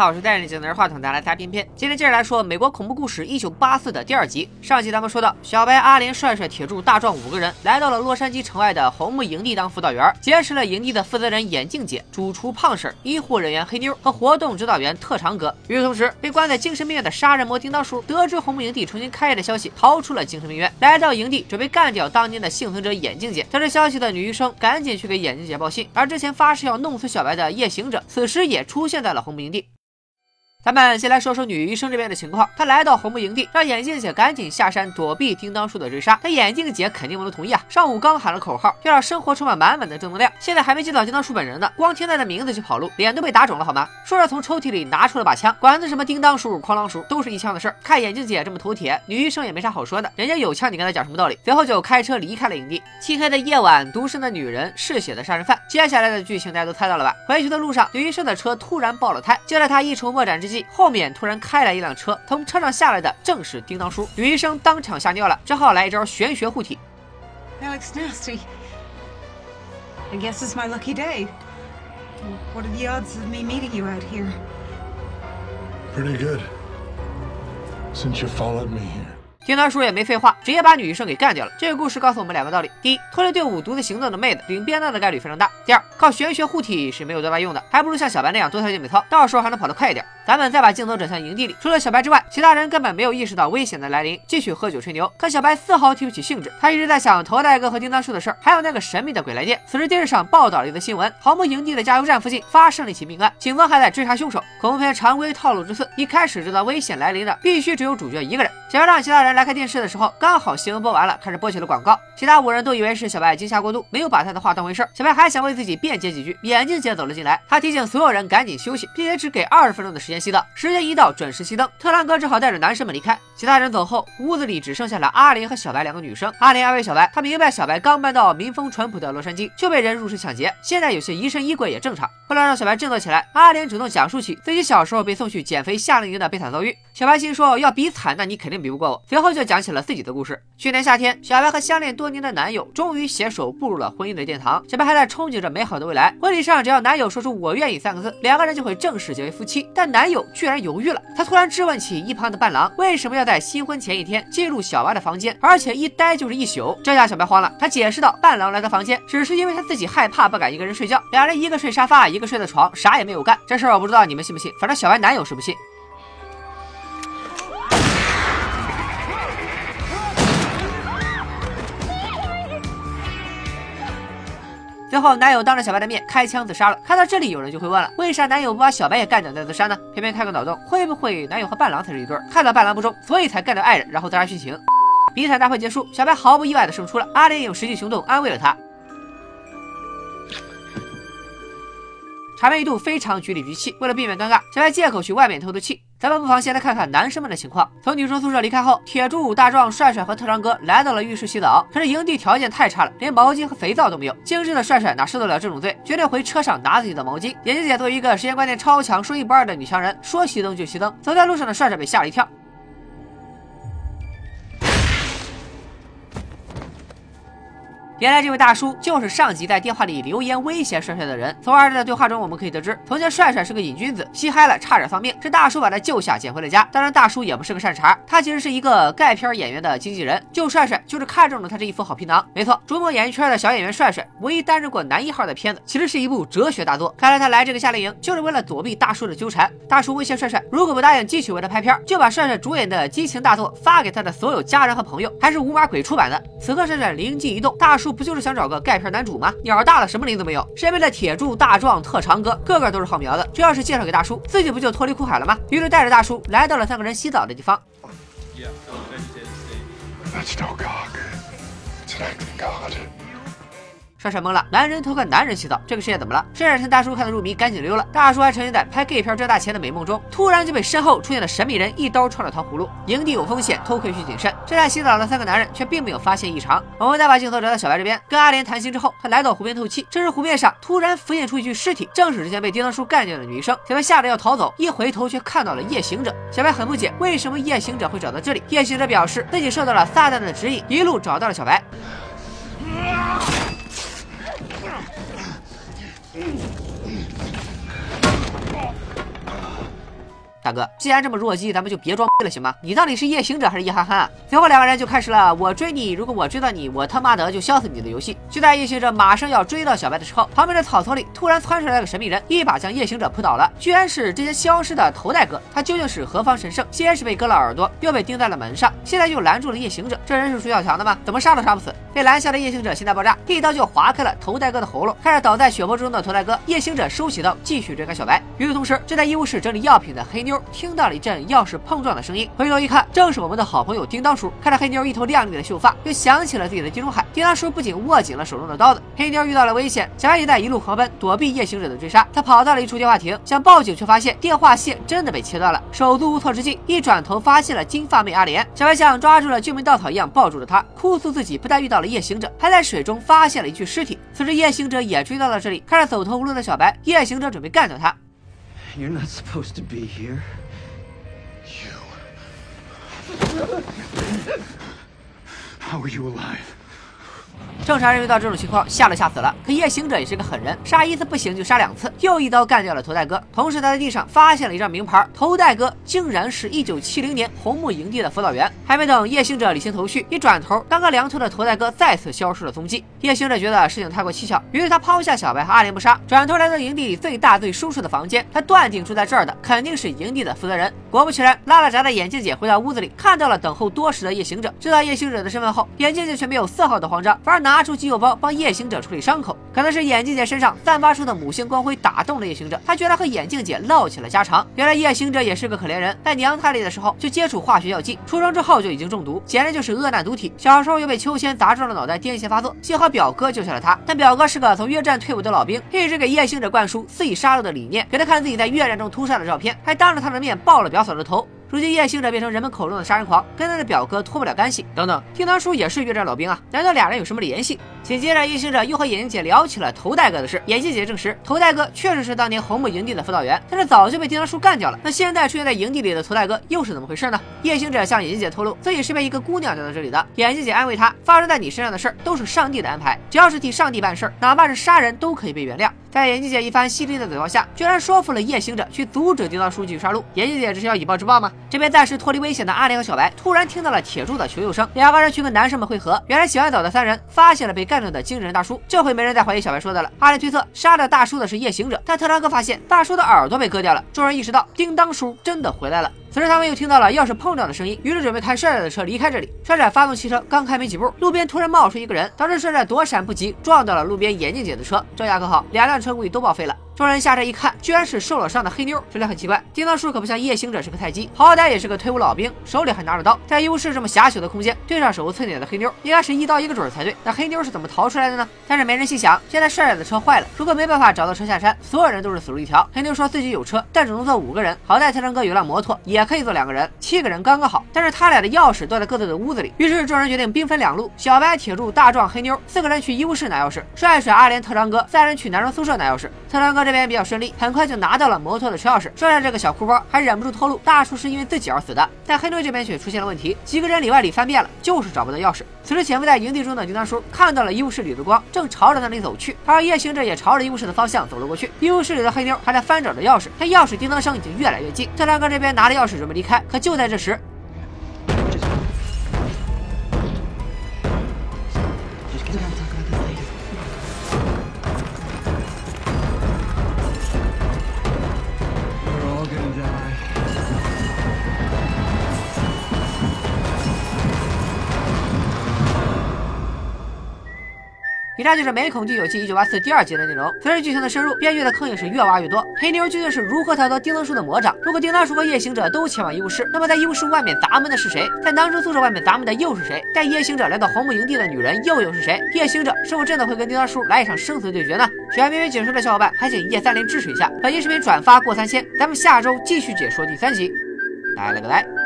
好，我是戴眼镜拿着话筒带来大片片。今天接着来说美国恐怖故事一九八四的第二集。上集咱们说到，小白、阿莲、帅帅、铁柱、大壮五个人来到了洛杉矶城外的红木营地当辅导员，结识了营地的负责人眼镜姐、主厨胖婶、医护人员黑妞和活动指导员特长哥。与此同时，被关在精神病院的杀人魔叮当叔得知红木营地重新开业的消息，逃出了精神病院，来到营地准备干掉当年的幸存者眼镜姐。得知消息的女医生赶紧去给眼镜姐报信，而之前发誓要弄死小白的夜行者，此时也出现在了红木营地。咱们先来说说女医生这边的情况。她来到红木营地，让眼镜姐赶紧下山躲避叮当叔的追杀。但眼镜姐肯定不能同意啊！上午刚喊了口号，要让生活充满满满的正能量，现在还没见到叮当叔本人呢，光听他的名字就跑路，脸都被打肿了好吗？说着从抽屉里拿出了把枪，管他什么叮当叔、哐啷叔，都是一枪的事儿。看眼镜姐这么头铁，女医生也没啥好说的，人家有枪，你跟他讲什么道理？随后就开车离开了营地。漆黑的夜晚，独身的女人，嗜血的杀人犯，接下来的剧情大家都猜到了吧？回去的路上，女医生的车突然爆了胎，就在她一筹莫展之际，后面突然。开来一辆车，从车上下来的正是叮当叔。女医生当场吓尿了，只好来一招玄学护体。That looks nasty. I guess it's my lucky day. What are the odds of me meeting you out here? Pretty good. Since you followed me here. 叮当叔也没废话，直接把女医生给干掉了。这个故事告诉我们两个道理：第一，脱离队伍独自行动的妹子领便当的概率非常大；第二，靠玄学护体是没有多大用的，还不如像小白那样多跳健美操，到时候还能跑得快一点。咱们再把镜头转向营地里，除了小白之外，其他人根本没有意识到危险的来临，继续喝酒吹牛。可小白丝毫提不起兴致，他一直在想头戴哥和叮当叔的事儿，还有那个神秘的鬼来电。此时电视上报道了一则新闻：毫木营地的加油站附近发生了一起命案，警方还在追查凶手。恐怖片常规套路之四：一开始知道危险来临的必须只有主角一个人。想要让其他人来看电视的时候，刚好新闻播完了，开始播起了广告。其他五人都以为是小白惊吓过度，没有把他的话当回事。小白还想为自己辩解几句，眼镜姐走了进来，他提醒所有人赶紧休息，并且只给二十分钟的时间熄灯。时间一到，准时熄灯，特兰哥只好带着男生们离开。其他人走后，屋子里只剩下了阿莲和小白两个女生。阿莲安慰小白，她明白小白刚搬到民风淳朴的洛杉矶就被人入室抢劫，现在有些疑神疑鬼也正常。为了让小白振作起来，阿莲主动讲述起自己小时候被送去减肥夏令营的悲惨遭遇。小白心说，要比惨，那你肯定比不过我。随后就讲起了自己的故事。去年夏天，小白和相恋多年的男友终于携手步入了婚姻的殿堂。小白还在憧憬着美好的未来。婚礼上，只要男友说出“我愿意”三个字，两个人就会正式结为夫妻。但男友居然犹豫了，他突然质问起一旁的伴郎，为什么要在新婚前一天进入小白的房间，而且一待就是一宿？这下小白慌了，他解释道，伴郎来他房间只是因为他自己害怕，不敢一个人睡觉。两人一个睡沙发，一个睡的床，啥也没有干。这事儿我不知道你们信不信，反正小白男友是不信。最后，男友当着小白的面开枪自杀了。看到这里，有人就会问了：为啥男友不把小白也干掉再自杀呢？偏偏开个脑洞，会不会男友和伴郎才是一对？看到伴郎不忠，所以才干掉爱人，然后自杀殉情？比赛大会结束，小白毫不意外的胜出了。阿莲用实际行动安慰了他。场面一度非常局里局气，为了避免尴尬，小白借口去外面透透气。咱们不妨先来看看男生们的情况。从女生宿舍离开后，铁柱、大壮、帅帅和特长哥来到了浴室洗澡。可是营地条件太差了，连毛巾和肥皂都没有。精致的帅帅哪受得了这种罪，决定回车上拿自己的毛巾。眼镜姐作为一个时间观念超强、说一不二的女强人，说熄灯就熄灯。走在路上的帅帅被吓了一跳。原来这位大叔就是上集在电话里留言威胁帅帅的人。从二人的对话中，我们可以得知，从前帅帅是个瘾君子，吸嗨了差点丧命，是大叔把他救下，捡回了家。当然，大叔也不是个善茬，他其实是一个盖片演员的经纪人，救帅帅就是看中了他这一副好皮囊。没错，逐梦演艺圈的小演员帅帅，唯一担任过男一号的片子，其实是一部哲学大作。看来他来这个夏令营就是为了躲避大叔的纠缠。大叔威胁帅帅，如果不答应继续为他拍片，就把帅帅主演的激情大作发给他的所有家人和朋友，还是五马鬼出版的。此刻帅帅灵机一动，大叔。不就是想找个钙片男主吗？鸟大了，什么林子没有。身边的铁柱、大壮、特长哥，个个都是好苗子。这要是介绍给大叔，自己不就脱离苦海了吗？于是带着大叔来到了三个人洗澡的地方。帅帅懵了，男人偷看男人洗澡，这个世界怎么了？帅帅趁大叔看得入迷，赶紧溜了。大叔还沉浸在拍 gay 片赚大钱的美梦中，突然就被身后出现的神秘人一刀穿了糖葫芦。营地有风险，偷窥需谨慎。正在洗澡的三个男人却并没有发现异常。我们再把镜头转到小白这边，跟阿莲谈心之后，他来到湖边透气。这时湖面上突然浮现出一具尸体，正是之前被叮当叔干掉的女医生。小白吓得要逃走，一回头却看到了夜行者。小白很不解，为什么夜行者会找到这里？夜行者表示自己受到了撒旦的指引，一路找到了小白。Oh! 大哥，既然这么弱鸡，咱们就别装逼了，行吗？你到底是夜行者还是夜憨憨啊？随后两个人就开始了我追你，如果我追到你，我他妈的就削死你的游戏。就在夜行者马上要追到小白的时候，旁边的草丛里突然窜出来个神秘人，一把将夜行者扑倒了。居然是之前消失的头戴哥，他究竟是何方神圣？先是被割了耳朵，又被钉在了门上，现在又拦住了夜行者，这人是属小强的吗？怎么杀都杀不死。被拦下的夜行者心态爆炸，一刀就划开了头戴哥的喉咙。看着倒在血泊之中的头戴哥，夜行者收起刀，继续追赶小白。与此同时，正在医务室整理药品的黑妞妞听到了一阵钥匙碰撞的声音，回头一看，正是我们的好朋友叮当叔。看着黑妞一头亮丽的秀发，又想起了自己的地中海。叮当叔不仅握紧了手中的刀子，黑妞遇到了危险，小白也在一路狂奔，躲避夜行者的追杀。他跑到了一处电话亭，想报警，却发现电话线真的被切断了。手足无措之际，一转头发现了金发妹阿莲。小白像抓住了救命稻草一样抱住了她，哭诉自己不但遇到了夜行者，还在水中发现了一具尸体。此时夜行者也追到了这里，看着走投无路的小白，夜行者准备干掉他。You're not supposed to be here. You. How are you alive? 正常人遇到这种情况吓都吓死了，可夜行者也是个狠人，杀一次不行就杀两次，又一刀干掉了头戴哥。同时他在地上发现了一张名牌，头戴哥竟然是一九七零年红木营地的辅导员。还没等夜行者理清头绪，一转头，刚刚凉透的头戴哥再次消失了踪迹。夜行者觉得事情太过蹊跷，于是他抛下小白和阿莲不杀，转头来到营地里最大最舒适的房间。他断定住在这儿的肯定是营地的负责人。果不其然，拉了闸的眼镜姐回到屋子里，看到了等候多时的夜行者。知道夜行者的身份后，眼镜姐却没有丝毫的慌张，反而拿。出急救包帮夜行者处理伤口，可能是眼镜姐身上散发出的母性光辉打动了夜行者，他居然和眼镜姐唠起了家常。原来夜行者也是个可怜人，在娘胎里的时候就接触化学药剂，出生之后就已经中毒，简直就是恶难毒体。小时候又被秋千砸中了脑袋，癫痫发作，幸好表哥救下了他。但表哥是个从越战退伍的老兵，一直给夜行者灌输肆意杀戮的理念，给他看自己在越战中屠杀的照片，还当着他的面爆了表嫂的头。如今夜行者变成人们口中的杀人狂，跟他的表哥脱不了干系。等等，听堂叔也是越战老兵啊，难道俩人有什么联系？紧接着，夜行者又和眼镜姐聊起了头戴哥的事。眼镜姐证实，头戴哥确实是当年红木营地的辅导员，但是早就被叮当叔干掉了。那现在出现在营地里的头戴哥又是怎么回事呢？夜行者向眼镜姐透露，自己是被一个姑娘带到这里的。眼镜姐安慰他，发生在你身上的事儿都是上帝的安排，只要是替上帝办事儿，哪怕是杀人都可以被原谅。在眼镜姐一番犀利的嘴炮下，居然说服了夜行者去阻止叮当叔继续杀戮。眼镜姐这是要以暴制暴吗？这边暂时脱离危险的阿莲和小白突然听到了铁柱的求救声，两个人去跟男生们会合。原来洗完澡的三人发现了被干掉的惊人大叔，这回没人再怀疑小白说的了。阿莲推测杀了大叔的是夜行者，但特兰哥发现大叔的耳朵被割掉了。众人意识到叮当叔真的回来了。此时他们又听到了钥匙碰撞的声音，于是准备开帅帅的车离开这里。帅帅发动汽车刚开没几步，路边突然冒出一个人，导致帅帅躲闪不及，撞到了路边眼镜姐的车。这下可好，两辆车估计都报废了。众人下车一看，居然是受了伤的黑妞。这里很奇怪，叮当叔可不像夜行者是个菜鸡，好歹也是个退伍老兵，手里还拿着刀。在医务室这么狭小的空间，对上手无寸铁的黑妞，应该是一刀一个准才对。那黑妞是怎么逃出来的呢？但是没人细想，现在帅帅的车坏了，如果没办法找到车下山，所有人都是死路一条。黑妞说自己有车，但只能坐五个人。好在特征哥有辆摩托，也也可以坐两个人，七个人刚刚好。但是他俩的钥匙都在各自的屋子里，于是众人决定兵分两路：小白、铁柱、大壮、黑妞四个人去医务室拿钥匙，帅帅、阿莲、特长哥三人去男生宿舍拿钥匙。特长哥这边比较顺利，很。快就拿到了摩托的车钥匙，帅帅这个小哭包还忍不住透露，大叔是因为自己而死的。但黑妞这边却出现了问题，几个人里外里翻遍了，就是找不到钥匙。此时潜伏在营地中的叮当叔看到了医务室里的光，正朝着那里走去，而夜行者也朝着医务室的方向走了过去。医务室里的黑妞还在翻找着钥匙，但钥匙叮当声已经越来越近。特长哥这边拿着钥匙准备离开，可就在这时。以上就是《美恐第九季一九八四》第二集的内容。随着剧情的深入，编剧的坑也是越挖越多。黑妞究竟是如何逃脱叮当叔的魔掌？如果叮当叔和夜行者都前往医务室，那么在医务室外面砸门的是谁？在男生宿舍外面砸门的又是谁？带夜行者来到红木营地的女人又又是谁？夜行者是否真的会跟叮当叔来一场生死对决呢？喜欢咩咩解说的小伙伴，还请一键三连支持一下，本期视频转发过三千，咱们下周继续解说第三集。拜了个拜。